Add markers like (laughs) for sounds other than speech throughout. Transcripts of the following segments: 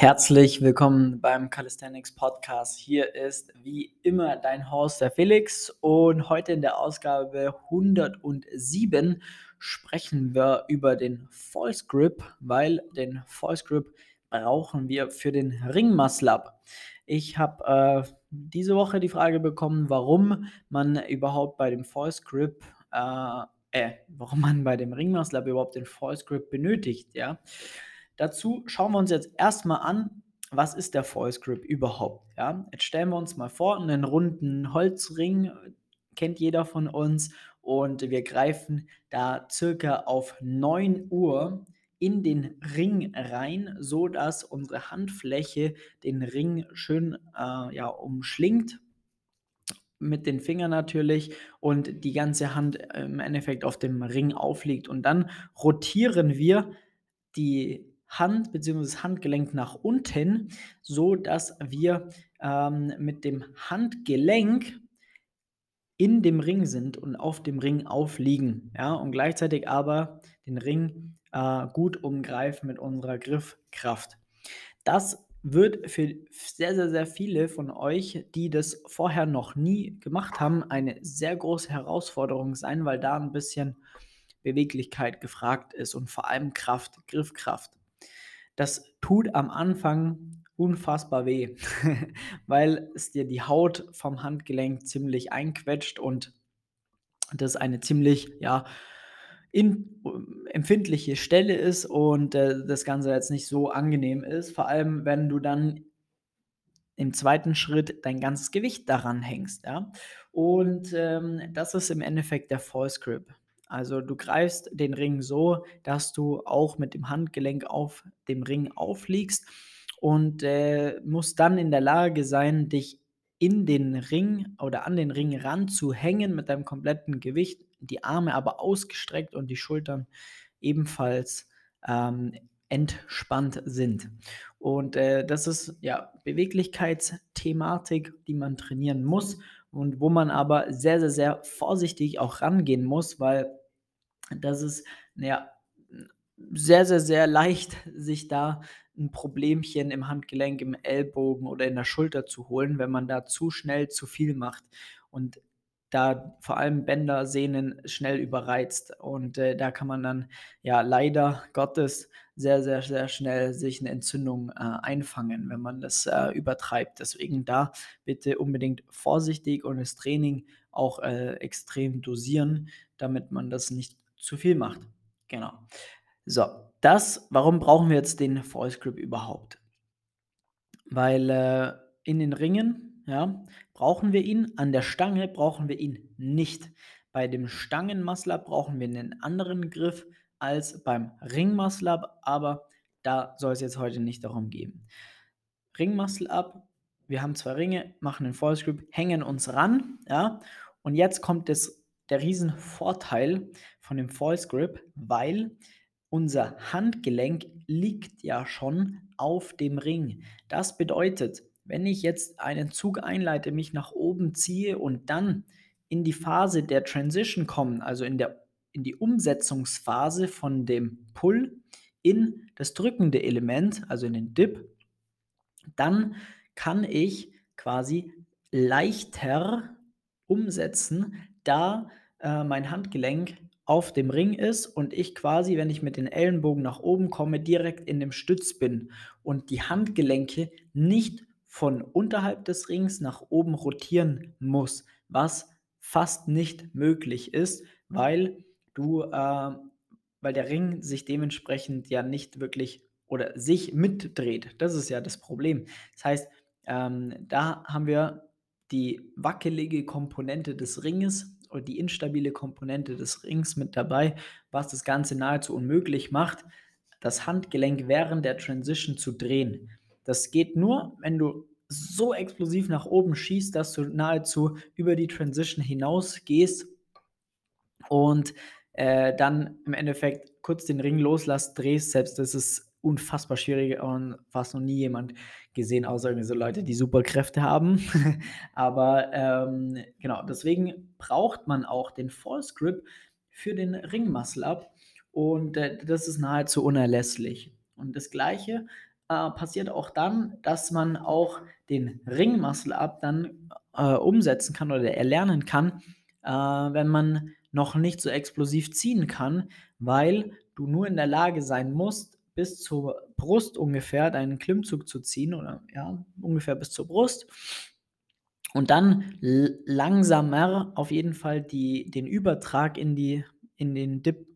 Herzlich willkommen beim Calisthenics Podcast. Hier ist wie immer dein Host, der Felix. Und heute in der Ausgabe 107 sprechen wir über den False Grip, weil den False Grip brauchen wir für den Ring Muscle Up. Ich habe äh, diese Woche die Frage bekommen, warum man überhaupt bei dem False Grip, äh, äh, warum man bei dem Ring Muscle Up überhaupt den False Grip benötigt, ja. Dazu schauen wir uns jetzt erstmal an, was ist der False Grip überhaupt? Ja? Jetzt stellen wir uns mal vor, einen runden Holzring kennt jeder von uns und wir greifen da circa auf 9 Uhr in den Ring rein, so dass unsere Handfläche den Ring schön äh, ja, umschlingt mit den Fingern natürlich und die ganze Hand im Endeffekt auf dem Ring aufliegt und dann rotieren wir die Hand bzw. Handgelenk nach unten, so dass wir ähm, mit dem Handgelenk in dem Ring sind und auf dem Ring aufliegen, ja, und gleichzeitig aber den Ring äh, gut umgreifen mit unserer Griffkraft. Das wird für sehr, sehr, sehr viele von euch, die das vorher noch nie gemacht haben, eine sehr große Herausforderung sein, weil da ein bisschen Beweglichkeit gefragt ist und vor allem Kraft, Griffkraft. Das tut am Anfang unfassbar weh, (laughs) weil es dir die Haut vom Handgelenk ziemlich einquetscht und das eine ziemlich, ja, in, empfindliche Stelle ist und äh, das Ganze jetzt nicht so angenehm ist. Vor allem, wenn du dann im zweiten Schritt dein ganzes Gewicht daran hängst. Ja? Und ähm, das ist im Endeffekt der False Grip. Also du greifst den Ring so, dass du auch mit dem Handgelenk auf dem Ring aufliegst und äh, musst dann in der Lage sein, dich in den Ring oder an den Ring ranzuhängen mit deinem kompletten Gewicht, die Arme aber ausgestreckt und die Schultern ebenfalls ähm, entspannt sind. Und äh, das ist ja Beweglichkeitsthematik, die man trainieren muss und wo man aber sehr, sehr, sehr vorsichtig auch rangehen muss, weil das ist ja sehr, sehr, sehr leicht, sich da ein Problemchen im Handgelenk, im Ellbogen oder in der Schulter zu holen, wenn man da zu schnell zu viel macht und da vor allem Bänder, Sehnen schnell überreizt. Und äh, da kann man dann ja leider Gottes sehr, sehr, sehr schnell sich eine Entzündung äh, einfangen, wenn man das äh, übertreibt. Deswegen da bitte unbedingt vorsichtig und das Training auch äh, extrem dosieren, damit man das nicht zu viel macht. Genau. So, das, warum brauchen wir jetzt den False Grip überhaupt? Weil äh, in den Ringen, ja, brauchen wir ihn, an der Stange brauchen wir ihn nicht. Bei dem Stangenmuscle brauchen wir einen anderen Griff als beim Ringmuscle aber da soll es jetzt heute nicht darum gehen. Ringmuscle Up, wir haben zwei Ringe, machen den False Grip, hängen uns ran, ja, und jetzt kommt das der Riesenvorteil von dem False Grip, weil unser Handgelenk liegt ja schon auf dem Ring. Das bedeutet, wenn ich jetzt einen Zug einleite, mich nach oben ziehe und dann in die Phase der Transition komme, also in, der, in die Umsetzungsphase von dem Pull in das drückende Element, also in den Dip, dann kann ich quasi leichter umsetzen, da äh, mein Handgelenk auf dem Ring ist und ich quasi, wenn ich mit den Ellenbogen nach oben komme, direkt in dem Stütz bin und die Handgelenke nicht von unterhalb des Rings nach oben rotieren muss, was fast nicht möglich ist, weil du, äh, weil der Ring sich dementsprechend ja nicht wirklich oder sich mitdreht. Das ist ja das Problem. Das heißt, ähm, da haben wir die wackelige Komponente des Ringes oder die instabile Komponente des Rings mit dabei, was das Ganze nahezu unmöglich macht, das Handgelenk während der Transition zu drehen. Das geht nur, wenn du so explosiv nach oben schießt, dass du nahezu über die Transition hinaus gehst und äh, dann im Endeffekt kurz den Ring loslässt, drehst. Selbst das ist unfassbar schwierig und fast noch nie jemand gesehen, außer irgendwie so Leute, die super Kräfte haben. (laughs) Aber ähm, genau, deswegen braucht man auch den False Grip für den Ring Muscle Up und äh, das ist nahezu unerlässlich. Und das gleiche äh, passiert auch dann, dass man auch den Ring Muscle Up dann äh, umsetzen kann oder erlernen kann, äh, wenn man noch nicht so explosiv ziehen kann, weil du nur in der Lage sein musst, bis zur Brust ungefähr deinen Klimmzug zu ziehen oder ja, ungefähr bis zur Brust. Und dann langsamer auf jeden Fall die, den Übertrag in, die, in den Dip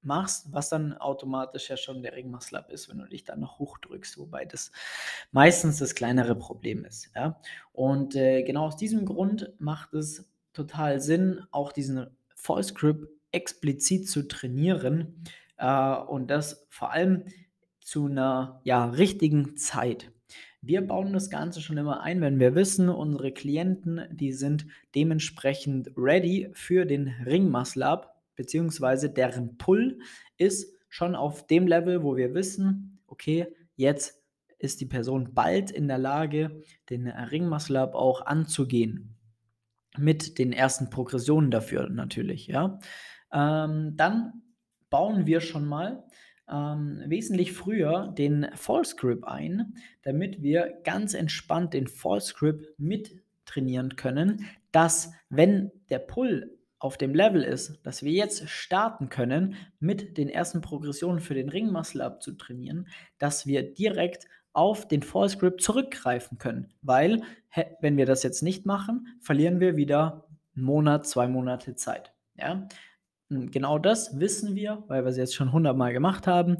machst, was dann automatisch ja schon der Ringmuscle ist, wenn du dich dann noch hochdrückst, wobei das meistens das kleinere Problem ist. Ja? Und äh, genau aus diesem Grund macht es total Sinn, auch diesen False Grip explizit zu trainieren äh, und das vor allem zu einer ja, richtigen Zeit. Wir bauen das Ganze schon immer ein, wenn wir wissen, unsere Klienten, die sind dementsprechend ready für den Ring beziehungsweise deren Pull ist schon auf dem Level, wo wir wissen, okay, jetzt ist die Person bald in der Lage, den Up auch anzugehen. Mit den ersten Progressionen dafür natürlich, ja. Ähm, dann bauen wir schon mal ähm, wesentlich früher den False Grip ein, damit wir ganz entspannt den False Grip mit trainieren können, dass wenn der Pull auf dem Level ist, dass wir jetzt starten können, mit den ersten Progressionen für den Ring Muscle Up zu trainieren, dass wir direkt auf den False Grip zurückgreifen können. Weil, wenn wir das jetzt nicht machen, verlieren wir wieder einen Monat, zwei Monate Zeit. Ja? Genau das wissen wir, weil wir es jetzt schon hundertmal gemacht haben,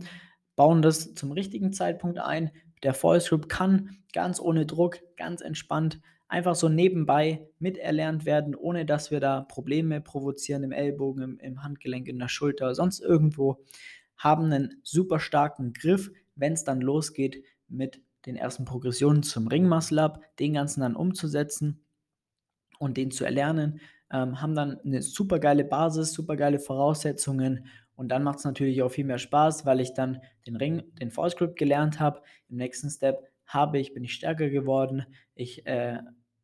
bauen das zum richtigen Zeitpunkt ein. Der False Grip kann ganz ohne Druck, ganz entspannt einfach so nebenbei miterlernt werden, ohne dass wir da Probleme provozieren im Ellbogen, im, im Handgelenk, in der Schulter, sonst irgendwo, haben einen super starken Griff, wenn es dann losgeht mit den ersten Progressionen zum Ringmuscle Up, den ganzen dann umzusetzen und den zu erlernen, ähm, haben dann eine super geile Basis, super geile Voraussetzungen und dann macht es natürlich auch viel mehr Spaß, weil ich dann den Ring, den False Grip gelernt habe. Im nächsten Step habe ich, bin ich stärker geworden. Ich äh,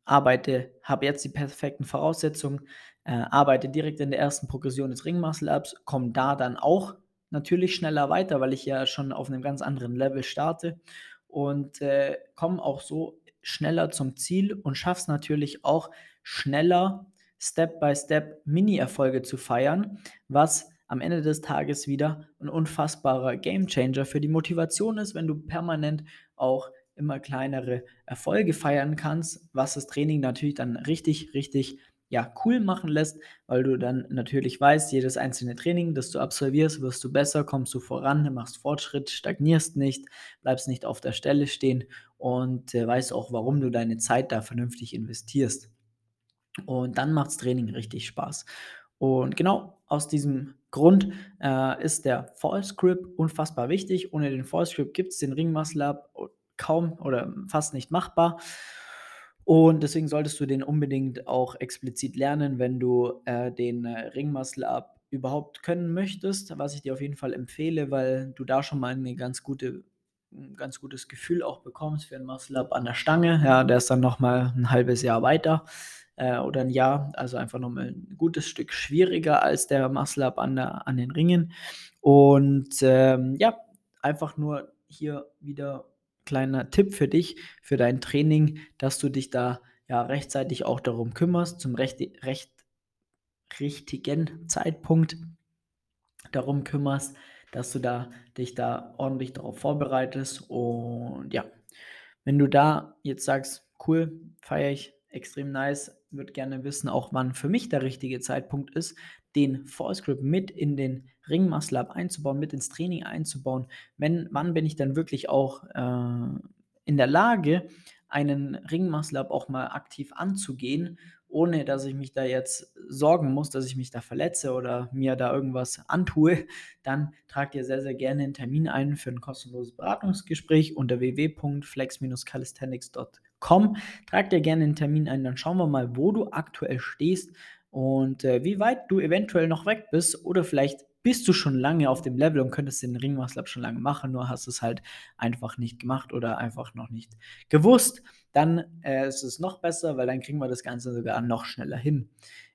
arbeite, habe jetzt die perfekten Voraussetzungen, äh, arbeite direkt in der ersten Progression des Ring Muscle Ups, komme da dann auch natürlich schneller weiter, weil ich ja schon auf einem ganz anderen Level starte und äh, komme auch so schneller zum Ziel und schaffe es natürlich auch schneller Step by Step Mini-Erfolge zu feiern, was am Ende des Tages wieder ein unfassbarer Gamechanger für die Motivation ist, wenn du permanent auch immer kleinere Erfolge feiern kannst, was das Training natürlich dann richtig, richtig ja, cool machen lässt, weil du dann natürlich weißt, jedes einzelne Training, das du absolvierst, wirst du besser, kommst du voran, machst Fortschritt, stagnierst nicht, bleibst nicht auf der Stelle stehen und äh, weißt auch, warum du deine Zeit da vernünftig investierst. Und dann macht das Training richtig Spaß. Und genau aus diesem Grund äh, ist der False Grip unfassbar wichtig. Ohne den False Grip gibt es den Ring Muscle Up kaum oder fast nicht machbar. Und deswegen solltest du den unbedingt auch explizit lernen, wenn du äh, den äh, Ringmuscle Up überhaupt können möchtest, was ich dir auf jeden Fall empfehle, weil du da schon mal eine ganz gute ein ganz gutes Gefühl auch bekommst für einen Muscle Up an der Stange. Ja, der ist dann nochmal ein halbes Jahr weiter äh, oder ein Jahr, also einfach nochmal ein gutes Stück schwieriger als der Muscle Up an, an den Ringen. Und ähm, ja, einfach nur hier wieder kleiner Tipp für dich, für dein Training, dass du dich da ja rechtzeitig auch darum kümmerst, zum recht, recht richtigen Zeitpunkt darum kümmerst, dass du da dich da ordentlich darauf vorbereitest und ja, wenn du da jetzt sagst, cool, feiere ich, extrem nice, würde gerne wissen, auch wann für mich der richtige Zeitpunkt ist, den False Grip mit in den Ring Up einzubauen, mit ins Training einzubauen. Wenn, wann bin ich dann wirklich auch äh, in der Lage, einen Ring Up auch mal aktiv anzugehen, ohne dass ich mich da jetzt sorgen muss, dass ich mich da verletze oder mir da irgendwas antue, (laughs) dann tragt ihr sehr, sehr gerne einen Termin ein für ein kostenloses Beratungsgespräch unter www.flex-calisthenics.com. Tragt ihr gerne einen Termin ein, dann schauen wir mal, wo du aktuell stehst und äh, wie weit du eventuell noch weg bist oder vielleicht bist du schon lange auf dem Level und könntest den Ringmuscle schon lange machen, nur hast es halt einfach nicht gemacht oder einfach noch nicht gewusst, dann äh, ist es noch besser, weil dann kriegen wir das Ganze sogar noch schneller hin.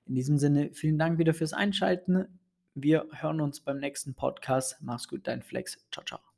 In diesem Sinne, vielen Dank wieder fürs Einschalten. Wir hören uns beim nächsten Podcast. Mach's gut, dein Flex. Ciao, ciao.